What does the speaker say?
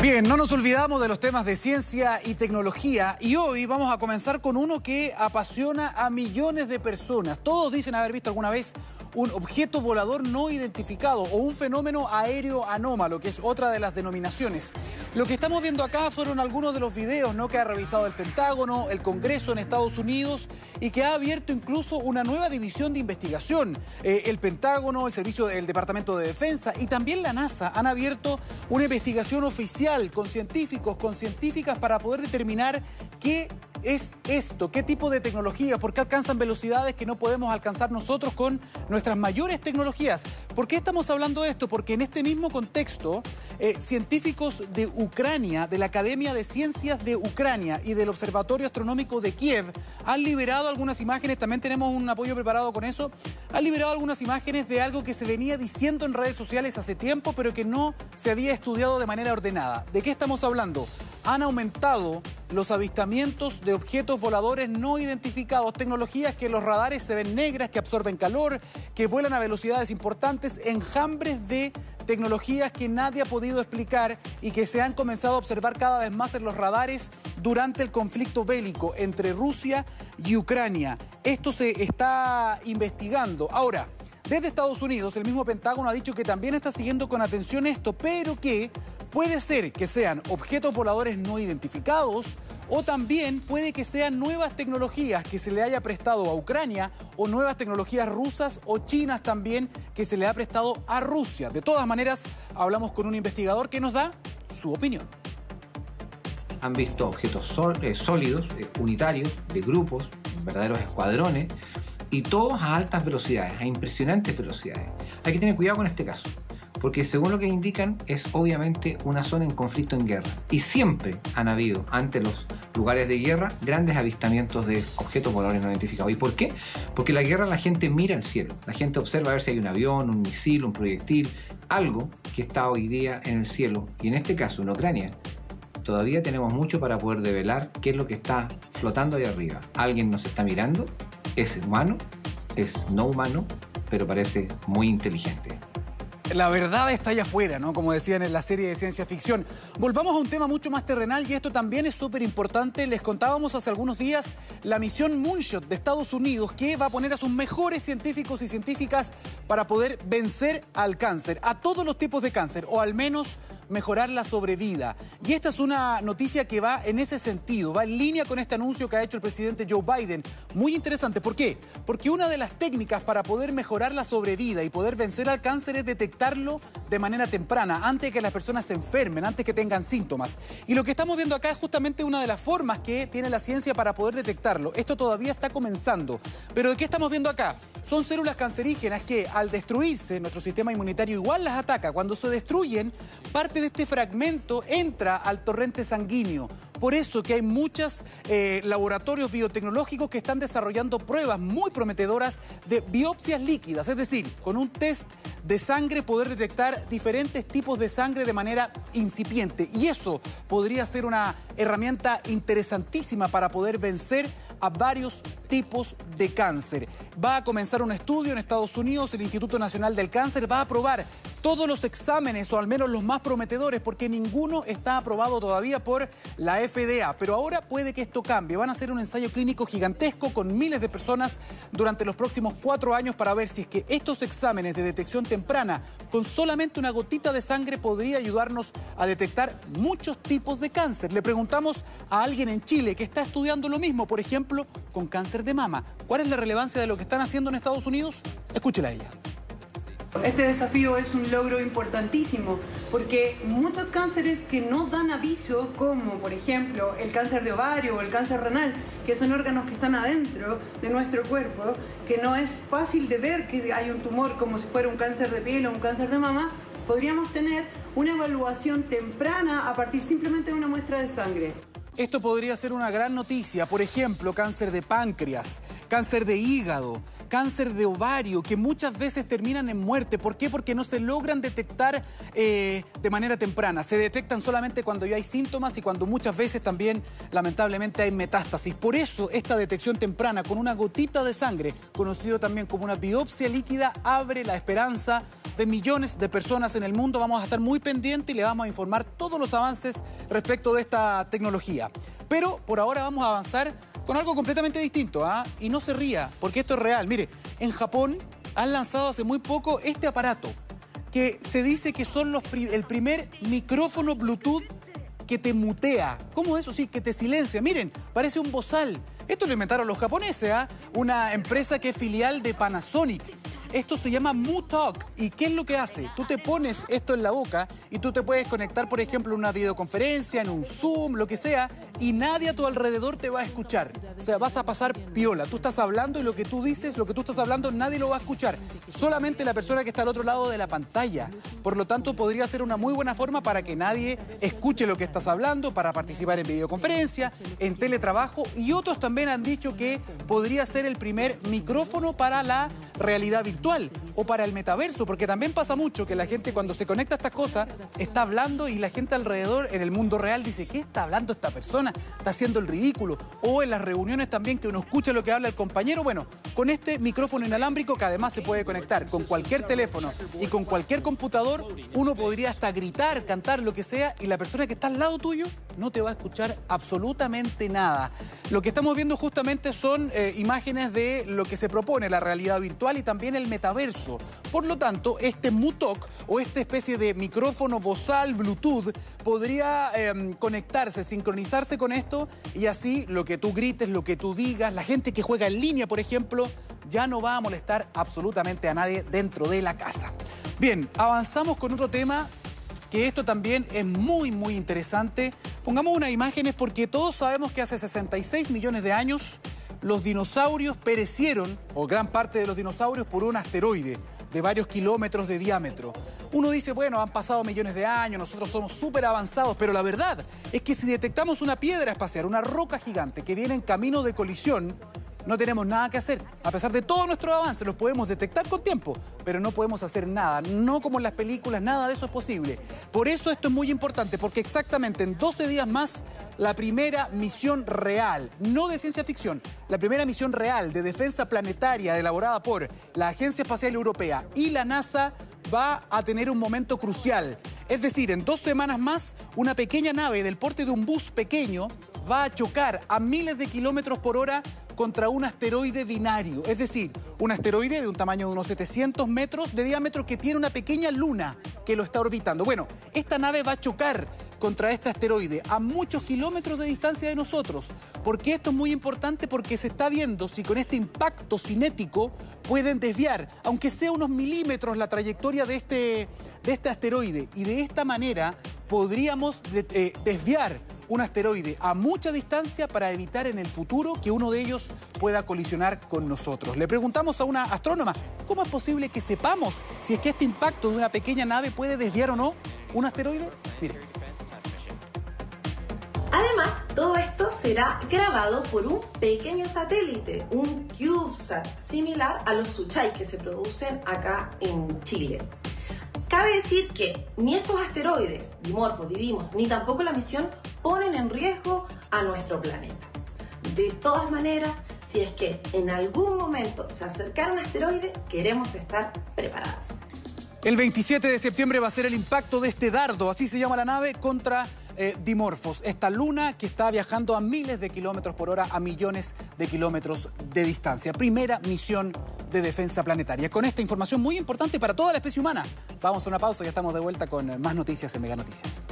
Bien, no nos olvidamos de los temas de ciencia y tecnología y hoy vamos a comenzar con uno que apasiona a millones de personas. Todos dicen haber visto alguna vez un objeto volador no identificado o un fenómeno aéreo anómalo, que es otra de las denominaciones. Lo que estamos viendo acá fueron algunos de los videos ¿no? que ha revisado el Pentágono, el Congreso en Estados Unidos y que ha abierto incluso una nueva división de investigación. Eh, el Pentágono, el Servicio del Departamento de Defensa y también la NASA han abierto una investigación oficial con científicos, con científicas para poder determinar qué es esto? ¿Qué tipo de tecnología? ¿Por qué alcanzan velocidades que no podemos alcanzar nosotros con nuestras mayores tecnologías? ¿Por qué estamos hablando de esto? Porque en este mismo contexto, eh, científicos de Ucrania, de la Academia de Ciencias de Ucrania y del Observatorio Astronómico de Kiev han liberado algunas imágenes, también tenemos un apoyo preparado con eso, han liberado algunas imágenes de algo que se venía diciendo en redes sociales hace tiempo, pero que no se había estudiado de manera ordenada. ¿De qué estamos hablando? han aumentado los avistamientos de objetos voladores no identificados, tecnologías que los radares se ven negras, que absorben calor, que vuelan a velocidades importantes, enjambres de tecnologías que nadie ha podido explicar y que se han comenzado a observar cada vez más en los radares durante el conflicto bélico entre Rusia y Ucrania. Esto se está investigando. Ahora, desde Estados Unidos, el mismo Pentágono ha dicho que también está siguiendo con atención esto, pero que Puede ser que sean objetos voladores no identificados o también puede que sean nuevas tecnologías que se le haya prestado a Ucrania o nuevas tecnologías rusas o chinas también que se le ha prestado a Rusia. De todas maneras, hablamos con un investigador que nos da su opinión. Han visto objetos eh, sólidos, eh, unitarios, de grupos, verdaderos escuadrones, y todos a altas velocidades, a impresionantes velocidades. Hay que tener cuidado con este caso porque según lo que indican es obviamente una zona en conflicto en guerra. Y siempre han habido ante los lugares de guerra grandes avistamientos de objetos voladores no identificados. ¿Y por qué? Porque la guerra la gente mira al cielo, la gente observa a ver si hay un avión, un misil, un proyectil, algo que está hoy día en el cielo. Y en este caso, en Ucrania, todavía tenemos mucho para poder develar qué es lo que está flotando ahí arriba. ¿Alguien nos está mirando? ¿Es humano? ¿Es no humano? Pero parece muy inteligente. La verdad está allá afuera, ¿no? Como decían en la serie de ciencia ficción. Volvamos a un tema mucho más terrenal y esto también es súper importante. Les contábamos hace algunos días la misión Moonshot de Estados Unidos que va a poner a sus mejores científicos y científicas para poder vencer al cáncer, a todos los tipos de cáncer, o al menos mejorar la sobrevida. Y esta es una noticia que va en ese sentido, va en línea con este anuncio que ha hecho el presidente Joe Biden. Muy interesante, ¿por qué? Porque una de las técnicas para poder mejorar la sobrevida y poder vencer al cáncer es detectarlo de manera temprana, antes de que las personas se enfermen, antes que tengan síntomas. Y lo que estamos viendo acá es justamente una de las formas que tiene la ciencia para poder detectarlo. Esto todavía está comenzando. Pero ¿de qué estamos viendo acá? Son células cancerígenas que al destruirse nuestro sistema inmunitario igual las ataca. Cuando se destruyen, parte de este fragmento entra al torrente sanguíneo. Por eso que hay muchos eh, laboratorios biotecnológicos que están desarrollando pruebas muy prometedoras de biopsias líquidas, es decir, con un test de sangre poder detectar diferentes tipos de sangre de manera incipiente. Y eso podría ser una herramienta interesantísima para poder vencer a varios tipos de cáncer. Va a comenzar un estudio en Estados Unidos, el Instituto Nacional del Cáncer va a aprobar todos los exámenes, o al menos los más prometedores, porque ninguno está aprobado todavía por la FDA. Pero ahora puede que esto cambie. Van a hacer un ensayo clínico gigantesco con miles de personas durante los próximos cuatro años para ver si es que estos exámenes de detección temprana, con solamente una gotita de sangre, podría ayudarnos a detectar muchos tipos de cáncer. Le preguntamos a alguien en Chile que está estudiando lo mismo, por ejemplo, con cáncer de mama. ¿Cuál es la relevancia de lo que están haciendo en Estados Unidos? Escúchela a ella. Este desafío es un logro importantísimo porque muchos cánceres que no dan aviso, como por ejemplo el cáncer de ovario o el cáncer renal, que son órganos que están adentro de nuestro cuerpo, que no es fácil de ver que hay un tumor como si fuera un cáncer de piel o un cáncer de mama, podríamos tener una evaluación temprana a partir simplemente de una muestra de sangre. Esto podría ser una gran noticia, por ejemplo, cáncer de páncreas, cáncer de hígado, cáncer de ovario, que muchas veces terminan en muerte. ¿Por qué? Porque no se logran detectar eh, de manera temprana. Se detectan solamente cuando ya hay síntomas y cuando muchas veces también, lamentablemente, hay metástasis. Por eso, esta detección temprana con una gotita de sangre, conocido también como una biopsia líquida, abre la esperanza de millones de personas en el mundo. Vamos a estar muy pendientes y le vamos a informar todos los avances respecto de esta tecnología. Pero por ahora vamos a avanzar con algo completamente distinto. ¿ah? Y no se ría, porque esto es real. Mire, en Japón han lanzado hace muy poco este aparato que se dice que son los el primer micrófono Bluetooth que te mutea. ¿Cómo es eso? Sí, que te silencia. Miren, parece un bozal. Esto lo inventaron los japoneses, ¿ah? una empresa que es filial de Panasonic. Esto se llama MooTalk. ¿Y qué es lo que hace? Tú te pones esto en la boca y tú te puedes conectar, por ejemplo, en una videoconferencia, en un Zoom, lo que sea, y nadie a tu alrededor te va a escuchar. O sea, vas a pasar piola. Tú estás hablando y lo que tú dices, lo que tú estás hablando, nadie lo va a escuchar. Solamente la persona que está al otro lado de la pantalla. Por lo tanto, podría ser una muy buena forma para que nadie escuche lo que estás hablando, para participar en videoconferencia, en teletrabajo. Y otros también han dicho que podría ser el primer micrófono para la realidad virtual o para el metaverso, porque también pasa mucho que la gente cuando se conecta a estas cosas está hablando y la gente alrededor en el mundo real dice, ¿qué está hablando esta persona? está haciendo el ridículo. O en las reuniones también que uno escucha lo que habla el compañero. Bueno, con este micrófono inalámbrico que además se puede conectar con cualquier teléfono y con cualquier computador, uno podría hasta gritar, cantar, lo que sea, y la persona que está al lado tuyo no te va a escuchar absolutamente nada. Lo que estamos viendo justamente son eh, imágenes de lo que se propone, la realidad virtual y también el metaverso. Por lo tanto, este Mutok o esta especie de micrófono vozal Bluetooth podría em, conectarse, sincronizarse con esto y así lo que tú grites, lo que tú digas, la gente que juega en línea, por ejemplo, ya no va a molestar absolutamente a nadie dentro de la casa. Bien, avanzamos con otro tema que esto también es muy, muy interesante. Pongamos unas imágenes porque todos sabemos que hace 66 millones de años los dinosaurios perecieron, o gran parte de los dinosaurios, por un asteroide de varios kilómetros de diámetro. Uno dice, bueno, han pasado millones de años, nosotros somos súper avanzados, pero la verdad es que si detectamos una piedra espacial, una roca gigante que viene en camino de colisión, no tenemos nada que hacer. A pesar de todo nuestro avance, los podemos detectar con tiempo, pero no podemos hacer nada. No como en las películas, nada de eso es posible. Por eso esto es muy importante, porque exactamente en 12 días más, la primera misión real, no de ciencia ficción, la primera misión real de defensa planetaria elaborada por la Agencia Espacial Europea y la NASA va a tener un momento crucial. Es decir, en dos semanas más, una pequeña nave del porte de un bus pequeño va a chocar a miles de kilómetros por hora contra un asteroide binario, es decir, un asteroide de un tamaño de unos 700 metros de diámetro que tiene una pequeña luna que lo está orbitando. Bueno, esta nave va a chocar contra este asteroide a muchos kilómetros de distancia de nosotros. ¿Por qué esto es muy importante? Porque se está viendo si con este impacto cinético pueden desviar, aunque sea unos milímetros, la trayectoria de este, de este asteroide. Y de esta manera podríamos eh, desviar un asteroide a mucha distancia para evitar en el futuro que uno de ellos pueda colisionar con nosotros. Le preguntamos a una astrónoma, ¿cómo es posible que sepamos si es que este impacto de una pequeña nave puede desviar o no un asteroide? Mire. Además, todo esto será grabado por un pequeño satélite, un CubeSat, similar a los Suchai que se producen acá en Chile. Cabe decir que ni estos asteroides, dimorfos, Didimos, ni tampoco la misión ponen en riesgo a nuestro planeta. De todas maneras, si es que en algún momento se acercara un asteroide, queremos estar preparados. El 27 de septiembre va a ser el impacto de este dardo, así se llama la nave, contra eh, Dimorphos, esta luna que está viajando a miles de kilómetros por hora, a millones de kilómetros de distancia. Primera misión de defensa planetaria. Con esta información muy importante para toda la especie humana. Vamos a una pausa y estamos de vuelta con más noticias en Mega Noticias.